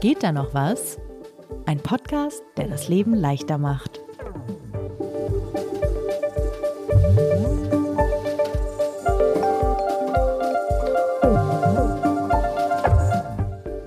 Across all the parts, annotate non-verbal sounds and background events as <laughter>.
Geht da noch was? Ein Podcast, der das Leben leichter macht.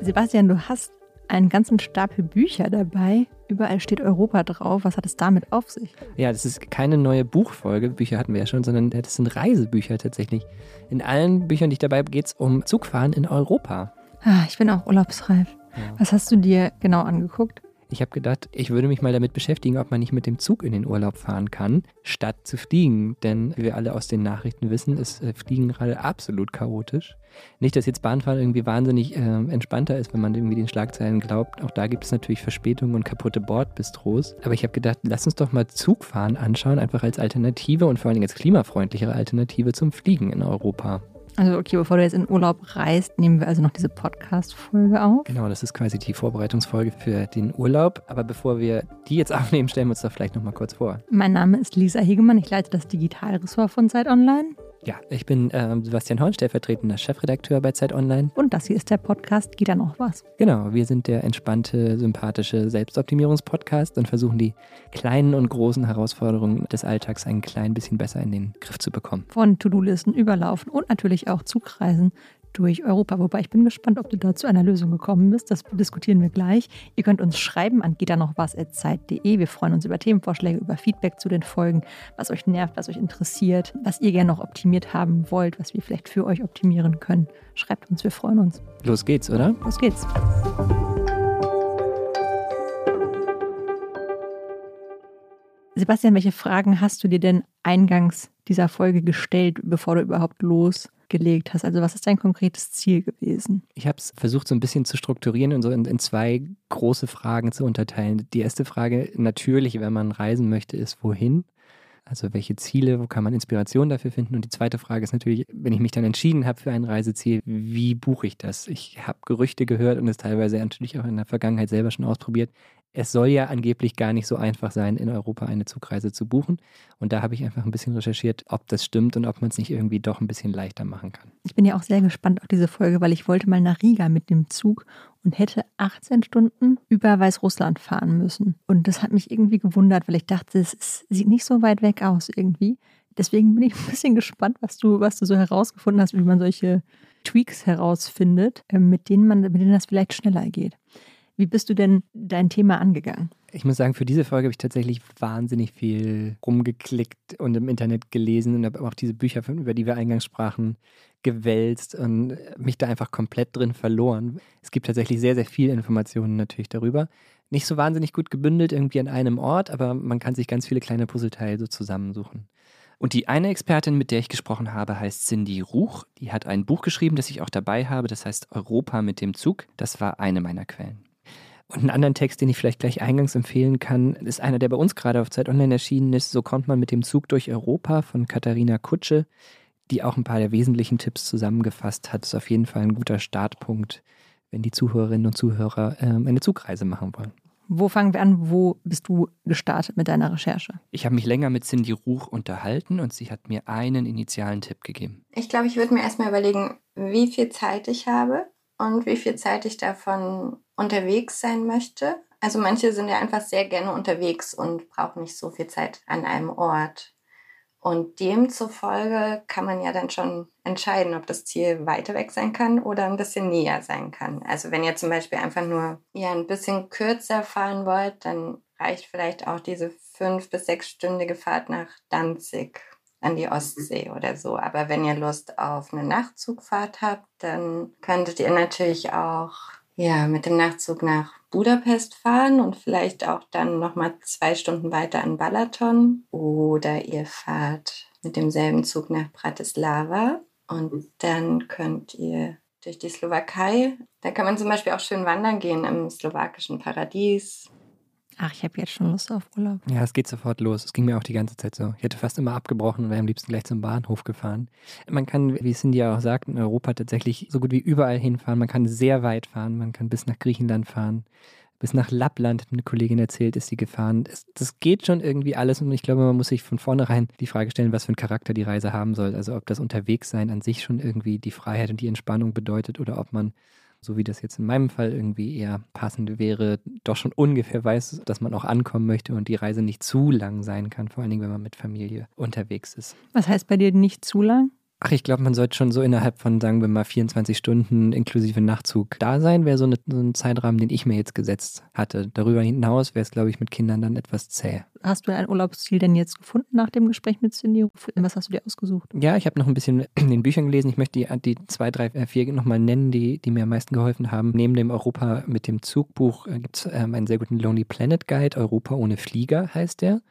Sebastian, du hast einen ganzen Stapel Bücher dabei. Überall steht Europa drauf. Was hat es damit auf sich? Ja, das ist keine neue Buchfolge, Bücher hatten wir ja schon, sondern das sind Reisebücher tatsächlich. In allen Büchern, die ich dabei habe, geht es um Zugfahren in Europa. Ah, ich bin auch urlaubsreif. Ja. Was hast du dir genau angeguckt? Ich habe gedacht, ich würde mich mal damit beschäftigen, ob man nicht mit dem Zug in den Urlaub fahren kann, statt zu fliegen. Denn wie wir alle aus den Nachrichten wissen, ist äh, Fliegen gerade absolut chaotisch. Nicht, dass jetzt Bahnfahren irgendwie wahnsinnig äh, entspannter ist, wenn man irgendwie den Schlagzeilen glaubt. Auch da gibt es natürlich Verspätungen und kaputte Bordbistros. Aber ich habe gedacht, lass uns doch mal Zugfahren anschauen, einfach als Alternative und vor allen Dingen als klimafreundlichere Alternative zum Fliegen in Europa. Also okay, bevor du jetzt in Urlaub reist, nehmen wir also noch diese Podcast-Folge auf. Genau, das ist quasi die Vorbereitungsfolge für den Urlaub. Aber bevor wir die jetzt <laughs> aufnehmen, stellen wir uns doch vielleicht nochmal kurz vor. Mein Name ist Lisa Hegemann, ich leite das Digitalressort von Zeit Online. Ja, ich bin äh, Sebastian Horn, stellvertretender Chefredakteur bei Zeit Online. Und das hier ist der Podcast Geht da noch was? Genau, wir sind der entspannte, sympathische Selbstoptimierungspodcast und versuchen die kleinen und großen Herausforderungen des Alltags ein klein bisschen besser in den Griff zu bekommen. Von To-Do-Listen überlaufen und natürlich auch Zugreisen durch Europa. Wobei ich bin gespannt, ob du da zu einer Lösung gekommen bist. Das diskutieren wir gleich. Ihr könnt uns schreiben an geht da noch was zeit.de. Wir freuen uns über Themenvorschläge, über Feedback zu den Folgen, was euch nervt, was euch interessiert, was ihr gerne noch optimiert haben wollt, was wir vielleicht für euch optimieren können. Schreibt uns, wir freuen uns. Los geht's, oder? Los geht's. Sebastian, welche Fragen hast du dir denn eingangs dieser Folge gestellt, bevor du überhaupt los gelegt hast? Also was ist dein konkretes Ziel gewesen? Ich habe es versucht so ein bisschen zu strukturieren und so in, in, zwei große Fragen zu unterteilen. Die erste Frage natürlich, wenn man reisen möchte, ist wohin? Also welche Ziele, wo kann man Inspiration dafür finden? Und die zweite Frage ist natürlich, wenn ich mich dann entschieden habe für ein Reiseziel, wie buche ich das? Ich habe Gerüchte gehört und es teilweise natürlich auch in der Vergangenheit selber schon ausprobiert es soll ja angeblich gar nicht so einfach sein, in Europa eine Zugreise zu buchen. Und da habe ich einfach ein bisschen recherchiert, ob das stimmt und ob man es nicht irgendwie doch ein bisschen leichter machen kann. Ich bin ja auch sehr gespannt auf diese Folge, weil ich wollte mal nach Riga mit dem Zug und hätte 18 Stunden über Weißrussland fahren müssen. Und das hat mich irgendwie gewundert, weil ich dachte, es sieht nicht so weit weg aus irgendwie. Deswegen bin ich ein bisschen gespannt, was du, was du so herausgefunden hast, wie man solche Tweaks herausfindet, äh, mit denen man, mit denen das vielleicht schneller geht. Wie bist du denn dein Thema angegangen? Ich muss sagen, für diese Folge habe ich tatsächlich wahnsinnig viel rumgeklickt und im Internet gelesen und habe auch diese Bücher, über die wir eingangs sprachen, gewälzt und mich da einfach komplett drin verloren. Es gibt tatsächlich sehr, sehr viele Informationen natürlich darüber. Nicht so wahnsinnig gut gebündelt irgendwie an einem Ort, aber man kann sich ganz viele kleine Puzzleteile so zusammensuchen. Und die eine Expertin, mit der ich gesprochen habe, heißt Cindy Ruch. Die hat ein Buch geschrieben, das ich auch dabei habe. Das heißt Europa mit dem Zug. Das war eine meiner Quellen. Und einen anderen Text, den ich vielleicht gleich eingangs empfehlen kann, ist einer, der bei uns gerade auf Zeit Online erschienen ist. So kommt man mit dem Zug durch Europa von Katharina Kutsche, die auch ein paar der wesentlichen Tipps zusammengefasst hat. Das ist auf jeden Fall ein guter Startpunkt, wenn die Zuhörerinnen und Zuhörer äh, eine Zugreise machen wollen. Wo fangen wir an? Wo bist du gestartet mit deiner Recherche? Ich habe mich länger mit Cindy Ruch unterhalten und sie hat mir einen initialen Tipp gegeben. Ich glaube, ich würde mir erstmal überlegen, wie viel Zeit ich habe und wie viel Zeit ich davon unterwegs sein möchte. Also manche sind ja einfach sehr gerne unterwegs und brauchen nicht so viel Zeit an einem Ort. Und demzufolge kann man ja dann schon entscheiden, ob das Ziel weiter weg sein kann oder ein bisschen näher sein kann. Also wenn ihr zum Beispiel einfach nur ja, ein bisschen kürzer fahren wollt, dann reicht vielleicht auch diese fünf- bis sechsstündige Fahrt nach Danzig an die Ostsee oder so. Aber wenn ihr Lust auf eine Nachtzugfahrt habt, dann könntet ihr natürlich auch ja, mit dem Nachtzug nach Budapest fahren und vielleicht auch dann nochmal zwei Stunden weiter an Balaton. Oder ihr fahrt mit demselben Zug nach Bratislava und dann könnt ihr durch die Slowakei. Da kann man zum Beispiel auch schön wandern gehen im slowakischen Paradies. Ach, ich habe jetzt schon Lust auf Urlaub. Ja, es geht sofort los. Es ging mir auch die ganze Zeit so. Ich hätte fast immer abgebrochen und wäre am liebsten gleich zum Bahnhof gefahren. Man kann, wie Cindy auch sagt, in Europa tatsächlich so gut wie überall hinfahren. Man kann sehr weit fahren. Man kann bis nach Griechenland fahren. Bis nach Lappland, hat eine Kollegin erzählt, ist sie gefahren. Das, das geht schon irgendwie alles und ich glaube, man muss sich von vornherein die Frage stellen, was für einen Charakter die Reise haben soll. Also ob das Unterwegssein an sich schon irgendwie die Freiheit und die Entspannung bedeutet oder ob man so wie das jetzt in meinem Fall irgendwie eher passend wäre, doch schon ungefähr weiß, dass man auch ankommen möchte und die Reise nicht zu lang sein kann, vor allen Dingen, wenn man mit Familie unterwegs ist. Was heißt bei dir nicht zu lang? Ach, ich glaube, man sollte schon so innerhalb von, sagen wir mal, 24 Stunden inklusive Nachzug da sein, wäre so, eine, so ein Zeitrahmen, den ich mir jetzt gesetzt hatte. Darüber hinaus wäre es, glaube ich, mit Kindern dann etwas zäh. Hast du ein Urlaubsziel denn jetzt gefunden nach dem Gespräch mit Cindy? Was hast du dir ausgesucht? Ja, ich habe noch ein bisschen <clears throat> in den Büchern gelesen. Ich möchte die, die zwei, drei, äh, vier nochmal nennen, die, die mir am meisten geholfen haben. Neben dem Europa mit dem Zugbuch äh, gibt es ähm, einen sehr guten Lonely Planet Guide. Europa ohne Flieger heißt der.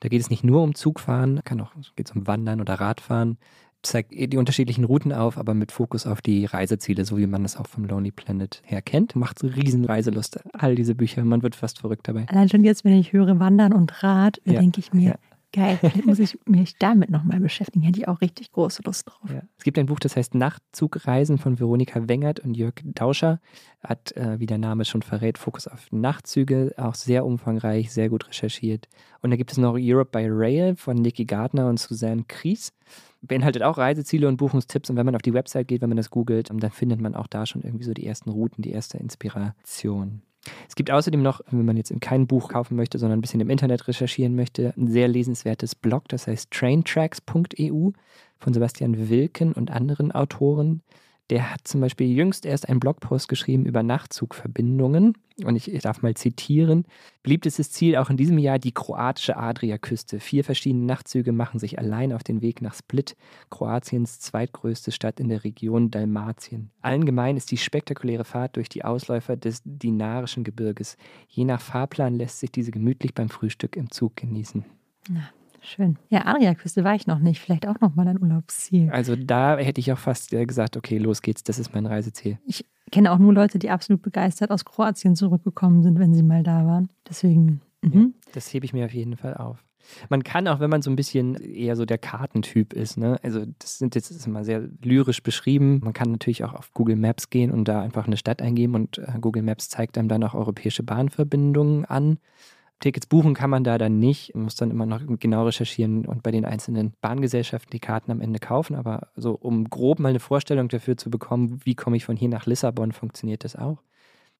Da geht es nicht nur um Zugfahren, kann auch geht um Wandern oder Radfahren zeigt die unterschiedlichen Routen auf, aber mit Fokus auf die Reiseziele, so wie man das auch vom Lonely Planet her kennt. Macht riesen Reiselust, all diese Bücher. Man wird fast verrückt dabei. Allein schon jetzt, wenn ich höre Wandern und Rad, ja. denke ich mir, ja. Geil, vielleicht muss ich <laughs> mich damit nochmal beschäftigen. Hätte ich auch richtig große Lust drauf. Ja. Es gibt ein Buch, das heißt Nachtzugreisen von Veronika Wengert und Jörg Dauscher. Hat, äh, wie der Name schon verrät, Fokus auf Nachtzüge, auch sehr umfangreich, sehr gut recherchiert. Und da gibt es noch Europe by Rail von Niki Gardner und Suzanne Kries beinhaltet auch Reiseziele und Buchungstipps. Und wenn man auf die Website geht, wenn man das googelt, dann findet man auch da schon irgendwie so die ersten Routen, die erste Inspiration. Es gibt außerdem noch, wenn man jetzt kein Buch kaufen möchte, sondern ein bisschen im Internet recherchieren möchte, ein sehr lesenswertes Blog, das heißt traintracks.eu von Sebastian Wilken und anderen Autoren. Der hat zum Beispiel jüngst erst einen Blogpost geschrieben über Nachtzugverbindungen. Und ich, ich darf mal zitieren. Beliebtestes Ziel auch in diesem Jahr die kroatische Adriaküste. Vier verschiedene Nachtzüge machen sich allein auf den Weg nach Split, Kroatiens zweitgrößte Stadt in der Region Dalmatien. Allen gemein ist die spektakuläre Fahrt durch die Ausläufer des Dinarischen Gebirges. Je nach Fahrplan lässt sich diese gemütlich beim Frühstück im Zug genießen. Na, Schön. Ja, Adriaküste war ich noch nicht. Vielleicht auch noch mal ein Urlaubsziel. Also da hätte ich auch fast gesagt, okay, los geht's, das ist mein Reiseziel. Ich kenne auch nur Leute, die absolut begeistert aus Kroatien zurückgekommen sind, wenn sie mal da waren. Deswegen. Ja, mhm. das hebe ich mir auf jeden Fall auf. Man kann auch, wenn man so ein bisschen eher so der Kartentyp ist, ne? also das sind jetzt das ist immer sehr lyrisch beschrieben. Man kann natürlich auch auf Google Maps gehen und da einfach eine Stadt eingeben und äh, Google Maps zeigt einem dann auch europäische Bahnverbindungen an. Tickets buchen kann man da dann nicht. Man muss dann immer noch genau recherchieren und bei den einzelnen Bahngesellschaften die Karten am Ende kaufen. Aber so, um grob mal eine Vorstellung dafür zu bekommen, wie komme ich von hier nach Lissabon, funktioniert das auch.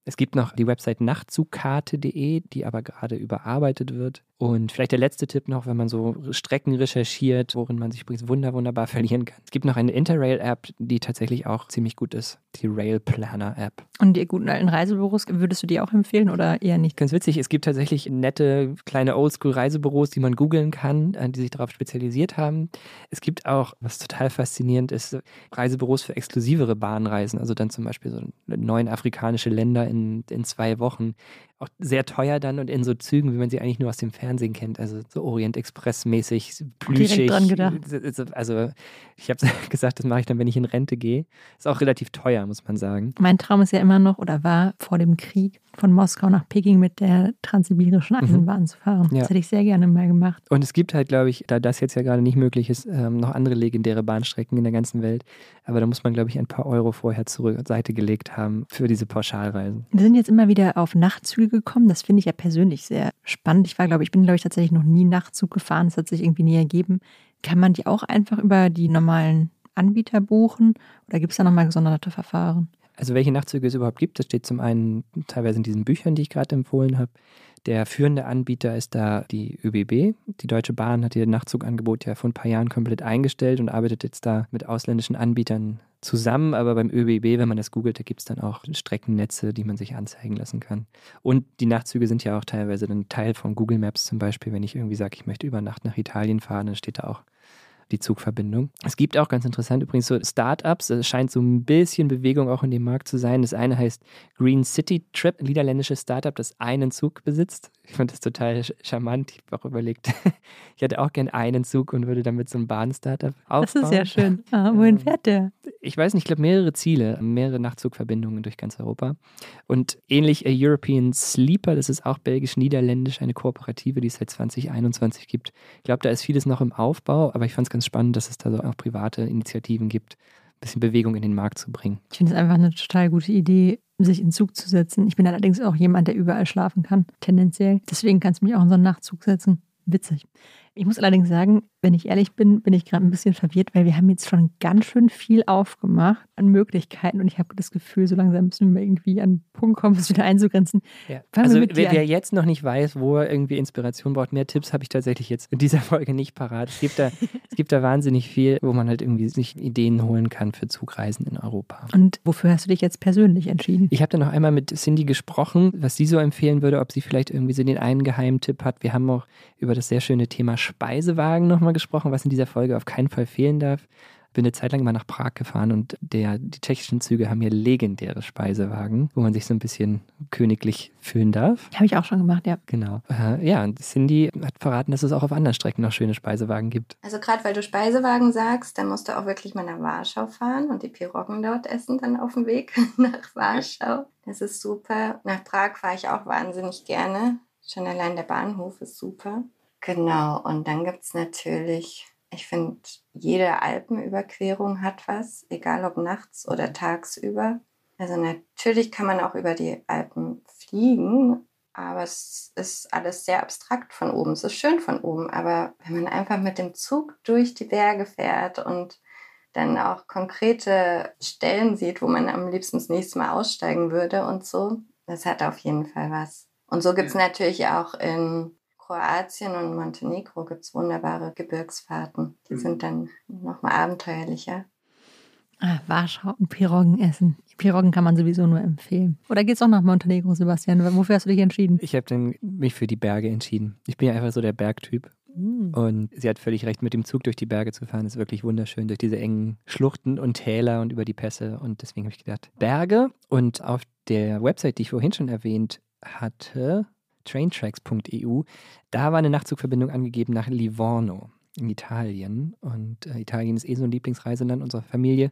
Es gibt noch die Website nachtzugkarte.de, die aber gerade überarbeitet wird. Und vielleicht der letzte Tipp noch, wenn man so Strecken recherchiert, worin man sich übrigens wunder, wunderbar <laughs> verlieren kann. Es gibt noch eine Interrail-App, die tatsächlich auch ziemlich gut ist, die Rail Planner App. Und die guten alten Reisebüros, würdest du die auch empfehlen oder eher nicht? Ganz witzig, es gibt tatsächlich nette kleine Oldschool-Reisebüros, die man googeln kann, äh, die sich darauf spezialisiert haben. Es gibt auch, was total faszinierend ist, Reisebüros für exklusivere Bahnreisen, also dann zum Beispiel so neun afrikanische Länder in, in zwei Wochen auch sehr teuer dann und in so Zügen, wie man sie eigentlich nur aus dem Fernsehen kennt. Also so Orient Express mäßig, plüschig. Direkt dran gedacht. Also ich habe <laughs> gesagt, das mache ich dann, wenn ich in Rente gehe. Ist auch relativ teuer, muss man sagen. Mein Traum ist ja immer noch oder war vor dem Krieg von Moskau nach Peking mit der transsibirischen mhm. Eisenbahn mhm. zu fahren. Ja. Das hätte ich sehr gerne mal gemacht. Und es gibt halt, glaube ich, da das jetzt ja gerade nicht möglich ist, ähm, noch andere legendäre Bahnstrecken in der ganzen Welt. Aber da muss man, glaube ich, ein paar Euro vorher zur Seite gelegt haben für diese Pauschalreisen. Wir sind jetzt immer wieder auf Nachtzüge gekommen. Das finde ich ja persönlich sehr spannend. Ich war, glaube ich, bin, glaube ich, tatsächlich noch nie Nachtzug gefahren. Das hat sich irgendwie nie ergeben. Kann man die auch einfach über die normalen Anbieter buchen oder gibt es da nochmal gesonderte Verfahren? Also welche Nachtzüge es überhaupt gibt, das steht zum einen teilweise in diesen Büchern, die ich gerade empfohlen habe. Der führende Anbieter ist da die ÖBB. Die Deutsche Bahn hat ihr Nachzugangebot ja vor ein paar Jahren komplett eingestellt und arbeitet jetzt da mit ausländischen Anbietern zusammen. Aber beim ÖBB, wenn man das googelt, da gibt es dann auch Streckennetze, die man sich anzeigen lassen kann. Und die Nachtzüge sind ja auch teilweise dann Teil von Google Maps zum Beispiel. Wenn ich irgendwie sage, ich möchte über Nacht nach Italien fahren, dann steht da auch die Zugverbindung. Es gibt auch ganz interessant übrigens so Startups, es scheint so ein bisschen Bewegung auch in dem Markt zu sein. Das eine heißt Green City Trip, ein niederländisches Startup, das einen Zug besitzt. Ich fand das total charmant. Ich habe auch überlegt, <laughs> ich hätte auch gern einen Zug und würde damit so ein Bahn-Startup aufbauen. Das ist ja schön. <laughs> Ah, wohin fährt der? Ich weiß nicht, ich glaube mehrere Ziele, mehrere Nachtzugverbindungen durch ganz Europa. Und ähnlich A European Sleeper, das ist auch belgisch-niederländisch, eine Kooperative, die es seit 2021 gibt. Ich glaube, da ist vieles noch im Aufbau, aber ich fand es ganz spannend, dass es da so auch private Initiativen gibt, ein bisschen Bewegung in den Markt zu bringen. Ich finde es einfach eine total gute Idee, sich in Zug zu setzen. Ich bin allerdings auch jemand, der überall schlafen kann, tendenziell. Deswegen kannst du mich auch in so einen Nachtzug setzen. Witzig. Ich muss allerdings sagen, wenn ich ehrlich bin, bin ich gerade ein bisschen verwirrt, weil wir haben jetzt schon ganz schön viel aufgemacht an Möglichkeiten und ich habe das Gefühl, so langsam müssen wir irgendwie an den Punkt kommen, es wieder einzugrenzen. Ja. Also wer, wer, jetzt noch nicht weiß, wo er irgendwie Inspiration braucht, mehr Tipps habe ich tatsächlich jetzt in dieser <laughs> Folge nicht parat. Es gibt da, <laughs> es gibt da wahnsinnig viel, wo man halt irgendwie sich Ideen holen kann für Zugreisen in Europa. Und wofür hast du dich jetzt persönlich entschieden? Ich habe dann noch einmal mit Cindy gesprochen, was sie so empfehlen würde, ob sie vielleicht irgendwie so den einen Geheimtipp hat. Wir haben auch über das sehr schöne Thema Speisewagen nochmal gesprochen, was in dieser Folge auf keinen Fall fehlen darf. Bin eine Zeit lang mal nach Prag gefahren und der, die tschechischen Züge haben hier legendäre Speisewagen, wo man sich so ein bisschen königlich fühlen darf. Habe ich auch schon gemacht, ja. Genau. Äh, ja, und Cindy hat verraten, dass es auch auf anderen Strecken noch schöne Speisewagen gibt. Also gerade weil du Speisewagen sagst, dann musst du auch wirklich mal nach Warschau fahren und die Piroggen dort essen dann auf dem Weg <laughs> nach Warschau. Das ist super. Nach Prag fahre ich auch wahnsinnig gerne. Schon allein der Bahnhof ist super. Genau, und dann gibt es natürlich, ich finde, jede Alpenüberquerung hat was, egal ob nachts oder tagsüber. Also natürlich kann man auch über die Alpen fliegen, aber es ist alles sehr abstrakt von oben. Es ist schön von oben, aber wenn man einfach mit dem Zug durch die Berge fährt und dann auch konkrete Stellen sieht, wo man am liebsten das nächste Mal aussteigen würde und so, das hat auf jeden Fall was. Und so gibt es natürlich auch in Kroatien und Montenegro gibt es wunderbare Gebirgsfahrten. Die mhm. sind dann nochmal abenteuerlicher. Ah, Warschau und Piroggen essen. Piroggen kann man sowieso nur empfehlen. Oder geht es auch nach Montenegro, Sebastian? Wofür hast du dich entschieden? Ich habe mich für die Berge entschieden. Ich bin ja einfach so der Bergtyp. Mhm. Und sie hat völlig recht, mit dem Zug durch die Berge zu fahren, ist wirklich wunderschön, durch diese engen Schluchten und Täler und über die Pässe. Und deswegen habe ich gedacht, Berge. Und auf der Website, die ich vorhin schon erwähnt hatte, traintracks.eu, da war eine Nachtzugverbindung angegeben nach Livorno in Italien. Und äh, Italien ist eh so ein Lieblingsreiseland unserer Familie.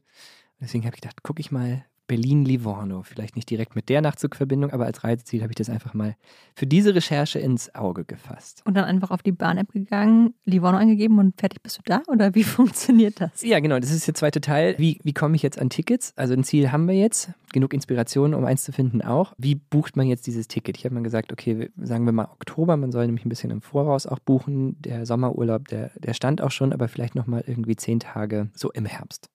Deswegen habe ich gedacht, gucke ich mal Berlin-Livorno. Vielleicht nicht direkt mit der Nachtzugverbindung, aber als Reiseziel habe ich das einfach mal für diese Recherche ins Auge gefasst. Und dann einfach auf die Bahn-App gegangen, Livorno eingegeben und fertig bist du da? Oder wie <laughs> funktioniert das? Ja, genau. Das ist der zweite Teil. Wie, wie komme ich jetzt an Tickets? Also ein Ziel haben wir jetzt. Genug Inspiration, um eins zu finden auch. Wie bucht man jetzt dieses Ticket? Ich habe mal gesagt, okay, sagen wir mal Oktober. Man soll nämlich ein bisschen im Voraus auch buchen. Der Sommerurlaub, der, der stand auch schon, aber vielleicht nochmal irgendwie zehn Tage so im Herbst.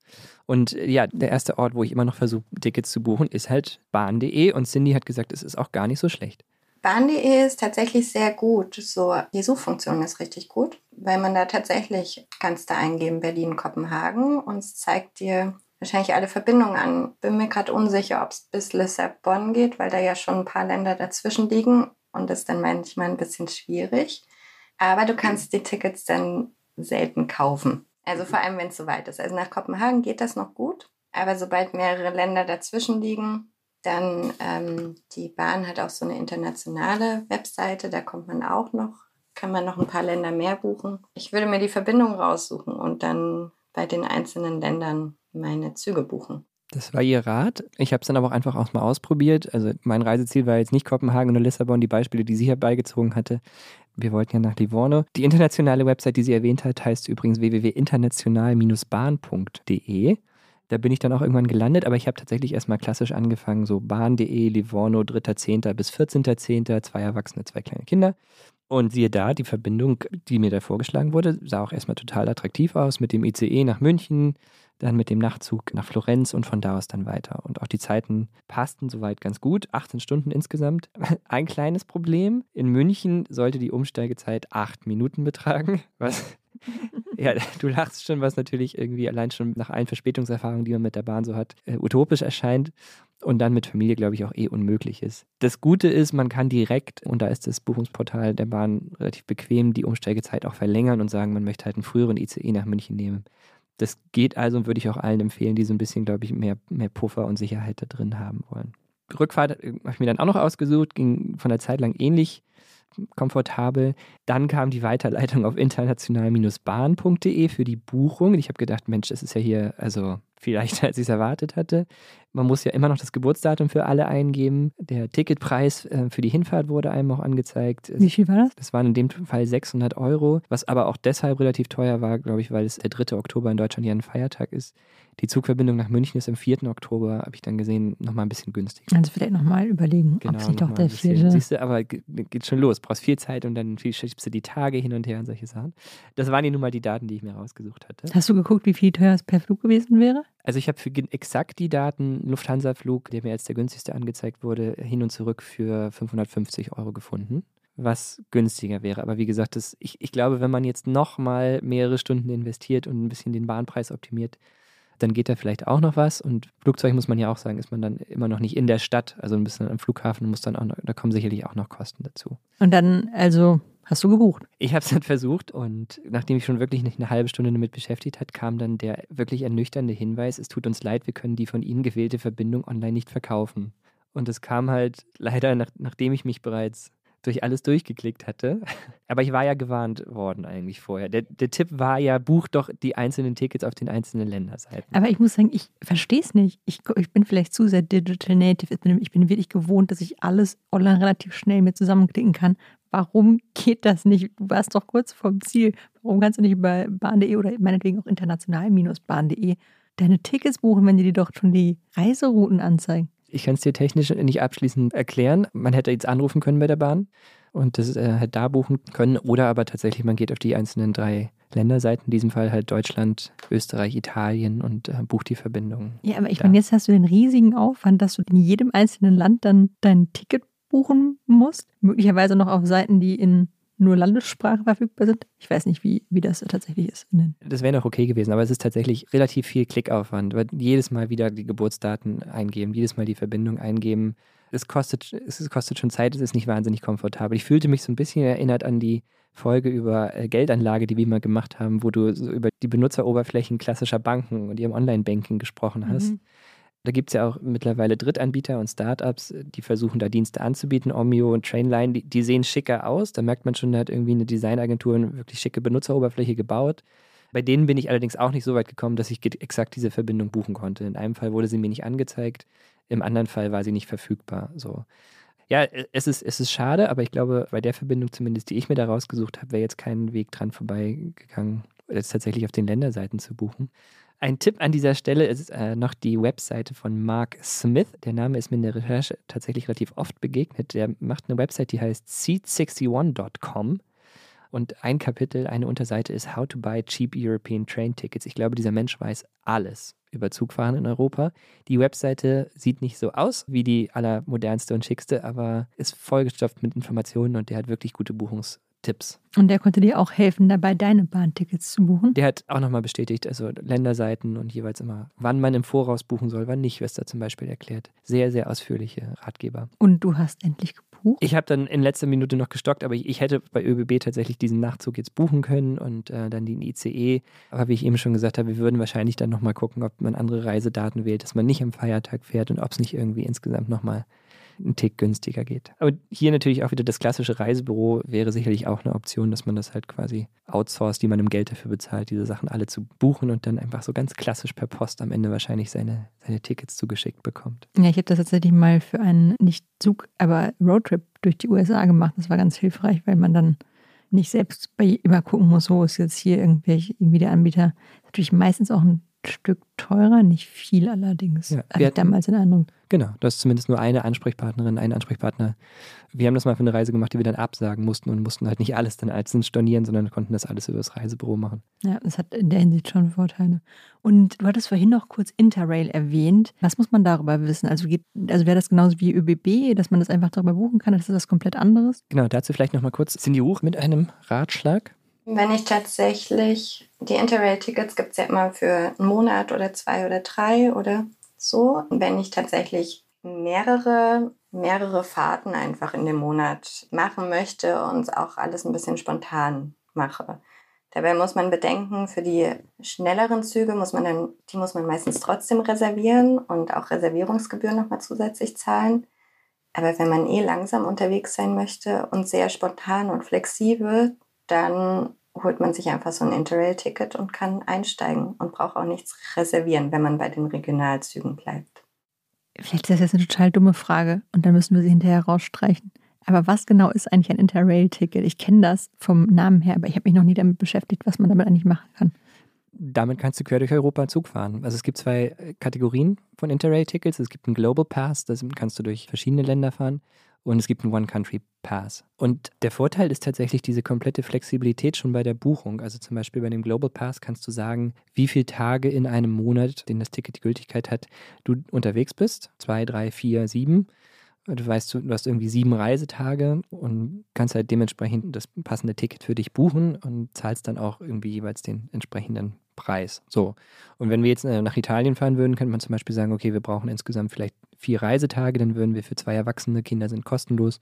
Und äh, ja, der erste Ort, wo ich immer noch versuche, Tickets zu buchen, ist halt bahn.de. Und Cindy hat gesagt, es ist auch gar nicht so schlecht. Bahn.de ist tatsächlich sehr gut. So, die Suchfunktion ist richtig gut, weil man da tatsächlich kannst da eingeben Berlin, Kopenhagen und es zeigt dir wahrscheinlich alle Verbindungen an. Bin mir gerade unsicher, ob es bis Lissabon geht, weil da ja schon ein paar Länder dazwischen liegen und das ist dann manchmal ein bisschen schwierig. Aber du kannst die Tickets dann selten kaufen. Also vor allem, wenn es so weit ist. Also nach Kopenhagen geht das noch gut, aber sobald mehrere Länder dazwischen liegen, dann ähm, die Bahn hat auch so eine internationale Webseite, da kommt man auch noch, kann man noch ein paar Länder mehr buchen. Ich würde mir die Verbindung raussuchen und dann bei den einzelnen Ländern meine Züge buchen. Das war Ihr Rat. Ich habe es dann aber auch einfach auch mal ausprobiert. Also mein Reiseziel war jetzt nicht Kopenhagen oder Lissabon, die Beispiele, die sie herbeigezogen hatte. Wir wollten ja nach Livorno. Die internationale Website, die sie erwähnt hat, heißt übrigens www.international-bahn.de. Da bin ich dann auch irgendwann gelandet, aber ich habe tatsächlich erstmal klassisch angefangen, so bahn.de, Livorno, 3.10. bis 14.10., zwei Erwachsene, zwei kleine Kinder. Und siehe da, die Verbindung, die mir da vorgeschlagen wurde, sah auch erstmal total attraktiv aus mit dem ICE nach München, dann mit dem Nachtzug nach Florenz und von da aus dann weiter. Und auch die Zeiten passten soweit ganz gut. 18 Stunden insgesamt. <laughs> Ein kleines Problem. In München sollte die Umsteigezeit acht Minuten betragen, was <laughs> ja, du lachst schon, was natürlich irgendwie allein schon nach allen Verspätungserfahrungen, die man mit der Bahn so hat, äh, utopisch erscheint und dann mit Familie, glaube ich, auch eh unmöglich ist. Das Gute ist, man kann direkt, und da ist das Buchungsportal der Bahn relativ bequem, die Umsteigezeit auch verlängern und sagen, man möchte halt einen früheren ICE nach München nehmen. Das geht also und würde ich auch allen empfehlen, die so ein bisschen, glaube ich, mehr, mehr Puffer und Sicherheit da drin haben wollen. Rückfahrt äh, habe ich mir dann auch noch ausgesucht, ging von der Zeit lang ähnlich komfortabel. Dann kam die Weiterleitung auf international-bahn.de für die Buchung. Ich habe gedacht, Mensch, das ist ja hier, also viel leichter, <laughs> als ich es erwartet hatte. Man muss ja immer noch das Geburtsdatum für alle eingeben. Der Ticketpreis äh, für die Hinfahrt wurde einem auch angezeigt. Wie viel war das? Das waren in dem Fall 600 Euro, was aber auch deshalb relativ teuer war, glaube ich, weil es der 3. Oktober in Deutschland ja ein Feiertag ist. Die Zugverbindung nach München ist am 4. Oktober, habe ich dann gesehen, nochmal ein bisschen günstiger. Also vielleicht nochmal überlegen, Genau, ob sich noch doch der vierte. Siehst du, aber ge- geht schon los. Brauchst viel Zeit und dann viel schiebst du die Tage hin und her und solche Sachen. Das waren die nun mal die Daten, die ich mir rausgesucht hatte. Hast du geguckt, wie viel teuer es per Flug gewesen wäre? Also ich habe für exakt die Daten Lufthansa-Flug, der mir als der günstigste angezeigt wurde, hin und zurück für 550 Euro gefunden, was günstiger wäre. Aber wie gesagt, das, ich, ich glaube, wenn man jetzt noch mal mehrere Stunden investiert und ein bisschen den Bahnpreis optimiert, dann geht da vielleicht auch noch was. Und Flugzeug muss man ja auch sagen, ist man dann immer noch nicht in der Stadt, also ein bisschen am Flughafen muss dann auch noch, da kommen sicherlich auch noch Kosten dazu. Und dann, also, hast du gebucht. Ich habe es dann versucht und nachdem ich schon wirklich nicht eine halbe Stunde damit beschäftigt hat, kam dann der wirklich ernüchternde Hinweis, es tut uns leid, wir können die von Ihnen gewählte Verbindung online nicht verkaufen. Und es kam halt leider, nach, nachdem ich mich bereits durch alles durchgeklickt hatte. <laughs> Aber ich war ja gewarnt worden eigentlich vorher. Der, der Tipp war ja, buch doch die einzelnen Tickets auf den einzelnen Länderseiten. Aber ich muss sagen, ich verstehe es nicht. Ich, ich bin vielleicht zu sehr digital native. Ich bin, ich bin wirklich gewohnt, dass ich alles online relativ schnell mir zusammenklicken kann. Warum geht das nicht? Du warst doch kurz vorm Ziel. Warum kannst du nicht über bahn.de oder meinetwegen auch international-bahn.de deine Tickets buchen, wenn die dir doch schon die Reiserouten anzeigen? Ich kann es dir technisch nicht abschließend erklären. Man hätte jetzt anrufen können bei der Bahn und das äh, halt da buchen können. Oder aber tatsächlich, man geht auf die einzelnen drei Länderseiten, in diesem Fall halt Deutschland, Österreich, Italien und äh, bucht die Verbindung. Ja, aber ich meine, jetzt hast du den riesigen Aufwand, dass du in jedem einzelnen Land dann dein Ticket buchen musst. Möglicherweise noch auf Seiten, die in nur Landessprache verfügbar sind. Ich weiß nicht, wie, wie das tatsächlich ist. Das wäre noch okay gewesen, aber es ist tatsächlich relativ viel Klickaufwand, weil jedes Mal wieder die Geburtsdaten eingeben, jedes Mal die Verbindung eingeben. Es kostet, es kostet schon Zeit, es ist nicht wahnsinnig komfortabel. Ich fühlte mich so ein bisschen erinnert an die Folge über äh, Geldanlage, die wir mal gemacht haben, wo du so über die Benutzeroberflächen klassischer Banken und ihrem Online-Banking gesprochen hast. Mhm. Da gibt es ja auch mittlerweile Drittanbieter und Startups, die versuchen da Dienste anzubieten. Omio und Trainline, die, die sehen schicker aus. Da merkt man schon, da hat irgendwie eine Designagentur eine wirklich schicke Benutzeroberfläche gebaut. Bei denen bin ich allerdings auch nicht so weit gekommen, dass ich exakt diese Verbindung buchen konnte. In einem Fall wurde sie mir nicht angezeigt, im anderen Fall war sie nicht verfügbar. So. Ja, äh, es ist, es ist schade, aber ich glaube, bei der Verbindung zumindest, die ich mir da rausgesucht habe, wäre jetzt kein Weg dran vorbeigegangen, jetzt tatsächlich auf den Länderseiten zu buchen. Ein Tipp an dieser Stelle ist äh, noch die Webseite von Mark Smith. Der Name ist mir in der Recherche tatsächlich relativ oft begegnet. Der macht eine Website, die heißt seat61.com. Und ein Kapitel, eine Unterseite ist How to Buy Cheap European Train Tickets. Ich glaube, dieser Mensch weiß alles über Zugfahren in Europa. Die Webseite sieht nicht so aus wie die allermodernste und schickste, aber ist vollgestopft mit Informationen und der hat wirklich gute Buchungstipps. Und der konnte dir auch helfen, dabei deine Bahntickets zu buchen. Der hat auch nochmal bestätigt, also Länderseiten und jeweils immer, wann man im Voraus buchen soll, wann nicht, was da zum Beispiel erklärt. Sehr, sehr ausführliche Ratgeber. Und du hast endlich gebucht. Ich habe dann in letzter Minute noch gestockt, aber ich, ich hätte bei ÖBB tatsächlich diesen Nachtzug jetzt buchen können und äh, dann den ICE. Aber wie ich eben schon gesagt habe, wir würden wahrscheinlich dann nochmal gucken, ob man andere Reisedaten wählt, dass man nicht am Feiertag fährt und ob es nicht irgendwie insgesamt nochmal einen Tick günstiger geht. Aber hier natürlich auch wieder das klassische Reisebüro wäre sicherlich auch eine Option, dass man das halt quasi outsourced, die man im Geld dafür bezahlt, diese Sachen alle zu buchen und dann einfach so ganz klassisch per Post am Ende wahrscheinlich seine, seine Tickets zugeschickt bekommt. Ja, ich habe das tatsächlich mal für einen nicht Zug, aber Roadtrip durch die USA gemacht. Das war ganz hilfreich, weil man dann nicht selbst bei immer gucken muss, wo ist jetzt hier irgendwelche, irgendwie der Anbieter. Natürlich meistens auch ein Stück teurer, nicht viel allerdings. Ja, wir hatten- damals den Eindruck. Genau, du hast zumindest nur eine Ansprechpartnerin, einen Ansprechpartner. Wir haben das mal für eine Reise gemacht, die wir dann absagen mussten und mussten halt nicht alles dann einzeln stornieren, sondern konnten das alles über das Reisebüro machen. Ja, das hat in der Hinsicht schon Vorteile. Und du hattest vorhin noch kurz Interrail erwähnt. Was muss man darüber wissen? Also, geht, also wäre das genauso wie ÖBB, dass man das einfach darüber buchen kann? Das ist was komplett anderes? Genau, dazu vielleicht nochmal kurz Cindy Ruch mit einem Ratschlag. Wenn ich tatsächlich, die Interrail-Tickets gibt es ja immer für einen Monat oder zwei oder drei oder so. Wenn ich tatsächlich mehrere, mehrere Fahrten einfach in dem Monat machen möchte und auch alles ein bisschen spontan mache. Dabei muss man bedenken, für die schnelleren Züge muss man dann, die muss man meistens trotzdem reservieren und auch Reservierungsgebühren nochmal zusätzlich zahlen. Aber wenn man eh langsam unterwegs sein möchte und sehr spontan und flexibel, dann holt man sich einfach so ein Interrail-Ticket und kann einsteigen und braucht auch nichts reservieren, wenn man bei den Regionalzügen bleibt. Vielleicht ist das jetzt eine total dumme Frage und dann müssen wir sie hinterher rausstreichen. Aber was genau ist eigentlich ein Interrail-Ticket? Ich kenne das vom Namen her, aber ich habe mich noch nie damit beschäftigt, was man damit eigentlich machen kann. Damit kannst du quer durch Europa Zug fahren. Also es gibt zwei Kategorien von Interrail-Tickets. Es gibt einen Global Pass, da kannst du durch verschiedene Länder fahren. Und es gibt einen One-Country-Pass. Und der Vorteil ist tatsächlich diese komplette Flexibilität schon bei der Buchung. Also zum Beispiel bei dem Global Pass kannst du sagen, wie viele Tage in einem Monat, den das Ticket die Gültigkeit hat, du unterwegs bist. Zwei, drei, vier, sieben. Du weißt, du hast irgendwie sieben Reisetage und kannst halt dementsprechend das passende Ticket für dich buchen und zahlst dann auch irgendwie jeweils den entsprechenden Preis. So. Und wenn wir jetzt äh, nach Italien fahren würden, könnte man zum Beispiel sagen, okay, wir brauchen insgesamt vielleicht vier Reisetage, dann würden wir für zwei Erwachsene, Kinder sind kostenlos,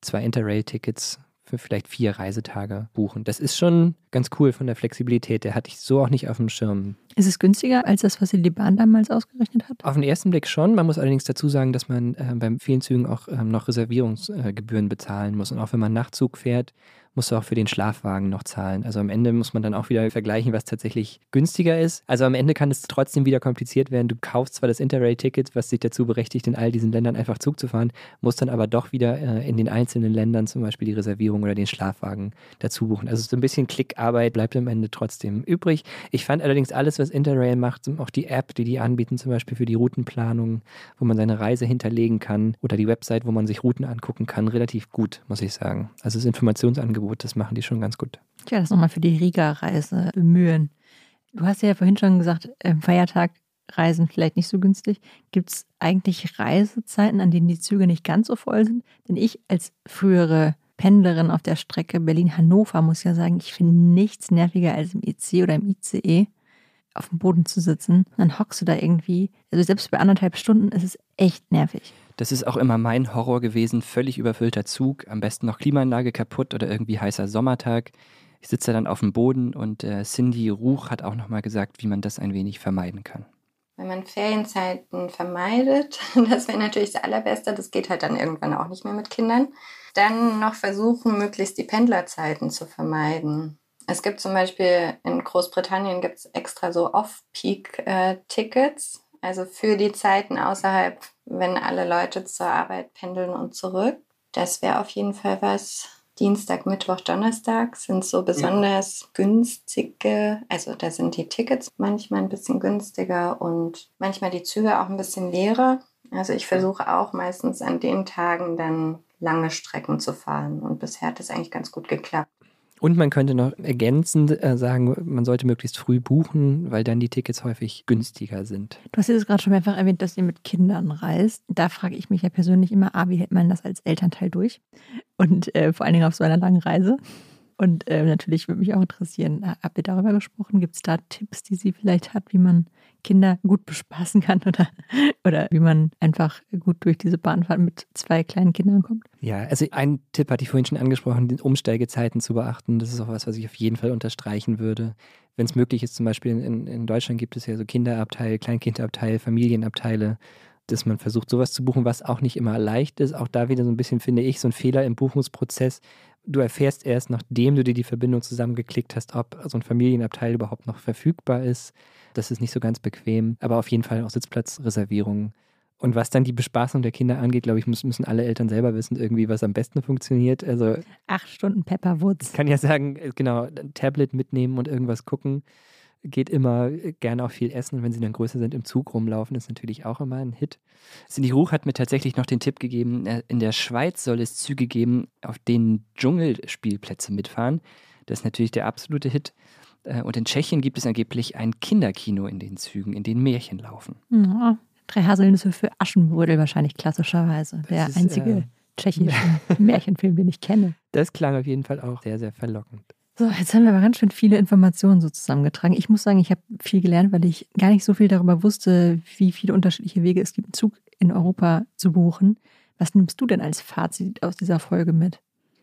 zwei Interrail-Tickets für vielleicht vier Reisetage buchen. Das ist schon ganz cool von der Flexibilität. Der hatte ich so auch nicht auf dem Schirm. Ist es günstiger als das, was die Bahn damals ausgerechnet hat? Auf den ersten Blick schon. Man muss allerdings dazu sagen, dass man äh, bei vielen Zügen auch äh, noch Reservierungsgebühren bezahlen muss. Und auch wenn man Nachtzug fährt, musst du auch für den Schlafwagen noch zahlen. Also am Ende muss man dann auch wieder vergleichen, was tatsächlich günstiger ist. Also am Ende kann es trotzdem wieder kompliziert werden. Du kaufst zwar das Interrail-Ticket, was dich dazu berechtigt, in all diesen Ländern einfach Zug zu fahren, musst dann aber doch wieder äh, in den einzelnen Ländern zum Beispiel die Reservierung oder den Schlafwagen dazu buchen. Also so ein bisschen Klickarbeit bleibt am Ende trotzdem übrig. Ich fand allerdings alles, was Interrail macht, auch die App, die die anbieten, zum Beispiel für die Routenplanung, wo man seine Reise hinterlegen kann oder die Website, wo man sich Routen angucken kann, relativ gut, muss ich sagen. Also das Informationsangebot Angebot, das machen die schon ganz gut. Tja, das nochmal für die Riga-Reise bemühen. Du hast ja vorhin schon gesagt, Feiertag Reisen vielleicht nicht so günstig. Gibt es eigentlich Reisezeiten, an denen die Züge nicht ganz so voll sind? Denn ich als frühere Pendlerin auf der Strecke Berlin-Hannover muss ja sagen, ich finde nichts nerviger als im EC oder im ICE auf dem Boden zu sitzen. Dann hockst du da irgendwie. Also selbst bei anderthalb Stunden ist es echt nervig. Das ist auch immer mein Horror gewesen. Völlig überfüllter Zug, am besten noch Klimaanlage kaputt oder irgendwie heißer Sommertag. Ich sitze dann auf dem Boden und äh, Cindy Ruch hat auch nochmal gesagt, wie man das ein wenig vermeiden kann. Wenn man Ferienzeiten vermeidet, <laughs> das wäre natürlich das Allerbeste, das geht halt dann irgendwann auch nicht mehr mit Kindern, dann noch versuchen, möglichst die Pendlerzeiten zu vermeiden. Es gibt zum Beispiel in Großbritannien gibt es extra so Off-Peak-Tickets, äh, also für die Zeiten außerhalb, wenn alle Leute zur Arbeit pendeln und zurück. Das wäre auf jeden Fall was. Dienstag, Mittwoch, Donnerstag sind so besonders ja. günstige, also da sind die Tickets manchmal ein bisschen günstiger und manchmal die Züge auch ein bisschen leerer. Also ich versuche auch meistens an den Tagen dann lange Strecken zu fahren und bisher hat das eigentlich ganz gut geklappt. Und man könnte noch ergänzend äh, sagen, man sollte möglichst früh buchen, weil dann die Tickets häufig günstiger sind. Du hast jetzt gerade schon mehrfach erwähnt, dass ihr mit Kindern reist. Da frage ich mich ja persönlich immer, ah, wie hält man das als Elternteil durch? Und äh, vor allen Dingen auf so einer langen Reise. Und äh, natürlich würde mich auch interessieren, habt ihr darüber gesprochen? Gibt es da Tipps, die sie vielleicht hat, wie man Kinder gut bespaßen kann <laughs> oder, oder wie man einfach gut durch diese Bahnfahrt mit zwei kleinen Kindern kommt? Ja, also ein Tipp hatte ich vorhin schon angesprochen, die Umsteigezeiten zu beachten. Das ist auch was, was ich auf jeden Fall unterstreichen würde. Wenn es möglich ist, zum Beispiel in, in Deutschland gibt es ja so Kinderabteil, Kleinkindabteil, Familienabteile dass man versucht, sowas zu buchen, was auch nicht immer leicht ist. Auch da wieder so ein bisschen, finde ich, so ein Fehler im Buchungsprozess. Du erfährst erst, nachdem du dir die Verbindung zusammengeklickt hast, ob so ein Familienabteil überhaupt noch verfügbar ist. Das ist nicht so ganz bequem, aber auf jeden Fall auch Sitzplatzreservierungen. Und was dann die Bespaßung der Kinder angeht, glaube ich, müssen alle Eltern selber wissen, irgendwie, was am besten funktioniert. Also acht Stunden Pepperwoods. Ich kann ja sagen, genau, ein Tablet mitnehmen und irgendwas gucken geht immer gerne auch viel essen. Und wenn sie dann größer sind, im Zug rumlaufen, ist natürlich auch immer ein Hit. Cindy Ruch hat mir tatsächlich noch den Tipp gegeben, äh, in der Schweiz soll es Züge geben, auf denen Dschungelspielplätze mitfahren. Das ist natürlich der absolute Hit. Äh, und in Tschechien gibt es angeblich ein Kinderkino in den Zügen, in denen Märchen laufen. Ja, drei Haselnüsse für Aschenbrödel wahrscheinlich klassischerweise. Der ist, einzige äh, tschechische <laughs> Märchenfilm, den ich kenne. Das klang auf jeden Fall auch sehr, sehr verlockend. So, jetzt haben wir aber ganz schön viele Informationen so zusammengetragen. Ich muss sagen, ich habe viel gelernt, weil ich gar nicht so viel darüber wusste, wie viele unterschiedliche Wege es gibt, einen Zug in Europa zu buchen. Was nimmst du denn als Fazit aus dieser Folge mit?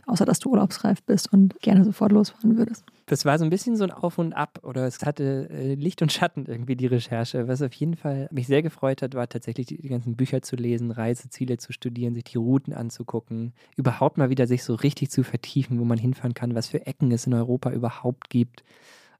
Außer dass du urlaubsreif bist und gerne sofort losfahren würdest. Das war so ein bisschen so ein Auf und Ab oder es hatte äh, Licht und Schatten irgendwie die Recherche. Was auf jeden Fall mich sehr gefreut hat, war tatsächlich die, die ganzen Bücher zu lesen, Reiseziele zu studieren, sich die Routen anzugucken, überhaupt mal wieder sich so richtig zu vertiefen, wo man hinfahren kann, was für Ecken es in Europa überhaupt gibt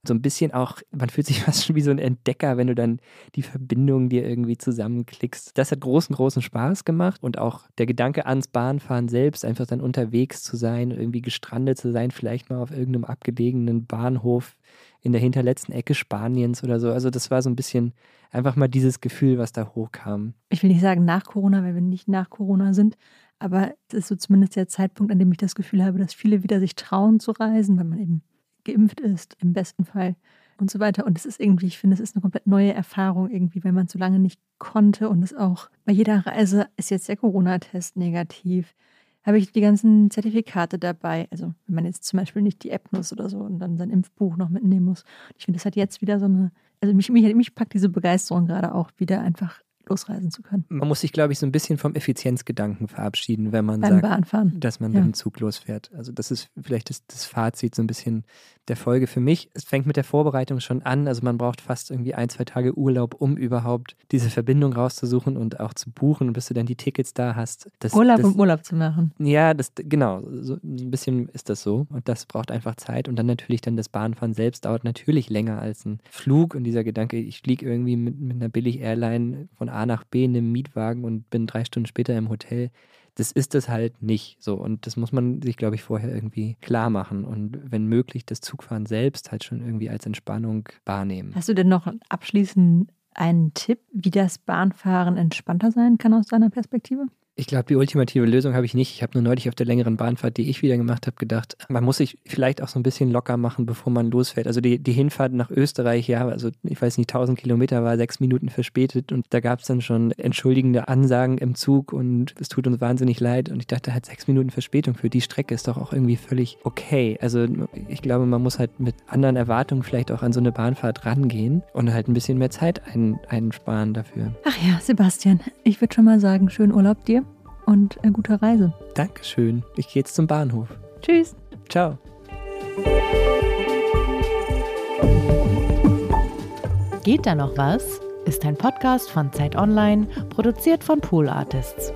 so ein bisschen auch, man fühlt sich <laughs> fast schon wie so ein Entdecker, wenn du dann die Verbindungen dir irgendwie zusammenklickst. Das hat großen, großen Spaß gemacht und auch der Gedanke ans Bahnfahren selbst, einfach dann unterwegs zu sein, irgendwie gestrandet zu sein, vielleicht mal auf irgendeinem abgelegenen Bahnhof in der hinterletzten Ecke Spaniens oder so. Also das war so ein bisschen einfach mal dieses Gefühl, was da hochkam. Ich will nicht sagen nach Corona, weil wir nicht nach Corona sind, aber es ist so zumindest der Zeitpunkt, an dem ich das Gefühl habe, dass viele wieder sich trauen zu reisen, weil man eben geimpft ist, im besten Fall und so weiter. Und es ist irgendwie, ich finde, es ist eine komplett neue Erfahrung irgendwie, weil man so lange nicht konnte und es auch bei jeder Reise ist jetzt der Corona-Test negativ. Habe ich die ganzen Zertifikate dabei. Also, wenn man jetzt zum Beispiel nicht die App nutzt oder so und dann sein Impfbuch noch mitnehmen muss. Ich finde, das hat jetzt wieder so eine, also mich, mich, mich packt diese Begeisterung gerade auch wieder einfach losreisen zu können. Man muss sich, glaube ich, so ein bisschen vom Effizienzgedanken verabschieden, wenn man Beim sagt, dass man Ja. mit dem Zug losfährt. Also das ist vielleicht das, das Fazit so ein bisschen der Folge für mich. Es fängt mit der Vorbereitung schon an. Also man braucht fast irgendwie ein, zwei Tage Urlaub, um überhaupt diese Verbindung rauszusuchen und auch zu buchen. Und bis du dann die Tickets da hast. Das, Urlaub, das, um Urlaub zu machen. Ja, das genau, so ein bisschen ist das so. Und das braucht einfach Zeit. Und dann natürlich dann das Bahnfahren selbst dauert natürlich länger als ein Flug. Und dieser Gedanke, ich fliege irgendwie mit, mit einer Billig-Airline von A nach B in einem Mietwagen und bin drei Stunden später im Hotel. Das ist es halt nicht so. Und das muss man sich, glaube ich, vorher irgendwie klar machen. Und wenn möglich, das Zugfahren selbst halt schon irgendwie als Entspannung wahrnehmen. Hast du denn noch abschließend einen Tipp, wie das Bahnfahren entspannter sein kann aus deiner Perspektive? Ich glaube, die ultimative Lösung habe ich nicht. Ich habe nur neulich auf der längeren Bahnfahrt, die ich wieder gemacht habe, gedacht, man muss sich vielleicht auch so ein bisschen locker machen, bevor man losfährt. Also die, die Hinfahrt nach Österreich, ja, also ich weiß nicht, 1000 Kilometer war sechs Minuten verspätet und da gab es dann schon entschuldigende Ansagen im Zug und es tut uns wahnsinnig leid. Und ich dachte halt, sechs Minuten Verspätung für die Strecke ist doch auch irgendwie völlig okay. Also ich glaube, man muss halt mit anderen Erwartungen vielleicht auch an so eine Bahnfahrt rangehen und halt ein bisschen mehr Zeit ein, einsparen dafür. Ach ja, Sebastian, ich würde schon mal sagen, schönen Urlaub dir und eine gute Reise. Dankeschön. Ich gehe jetzt zum Bahnhof. Tschüss. Ciao. Geht da noch was? Ist ein Podcast von Zeit Online, produziert von Pool Artists.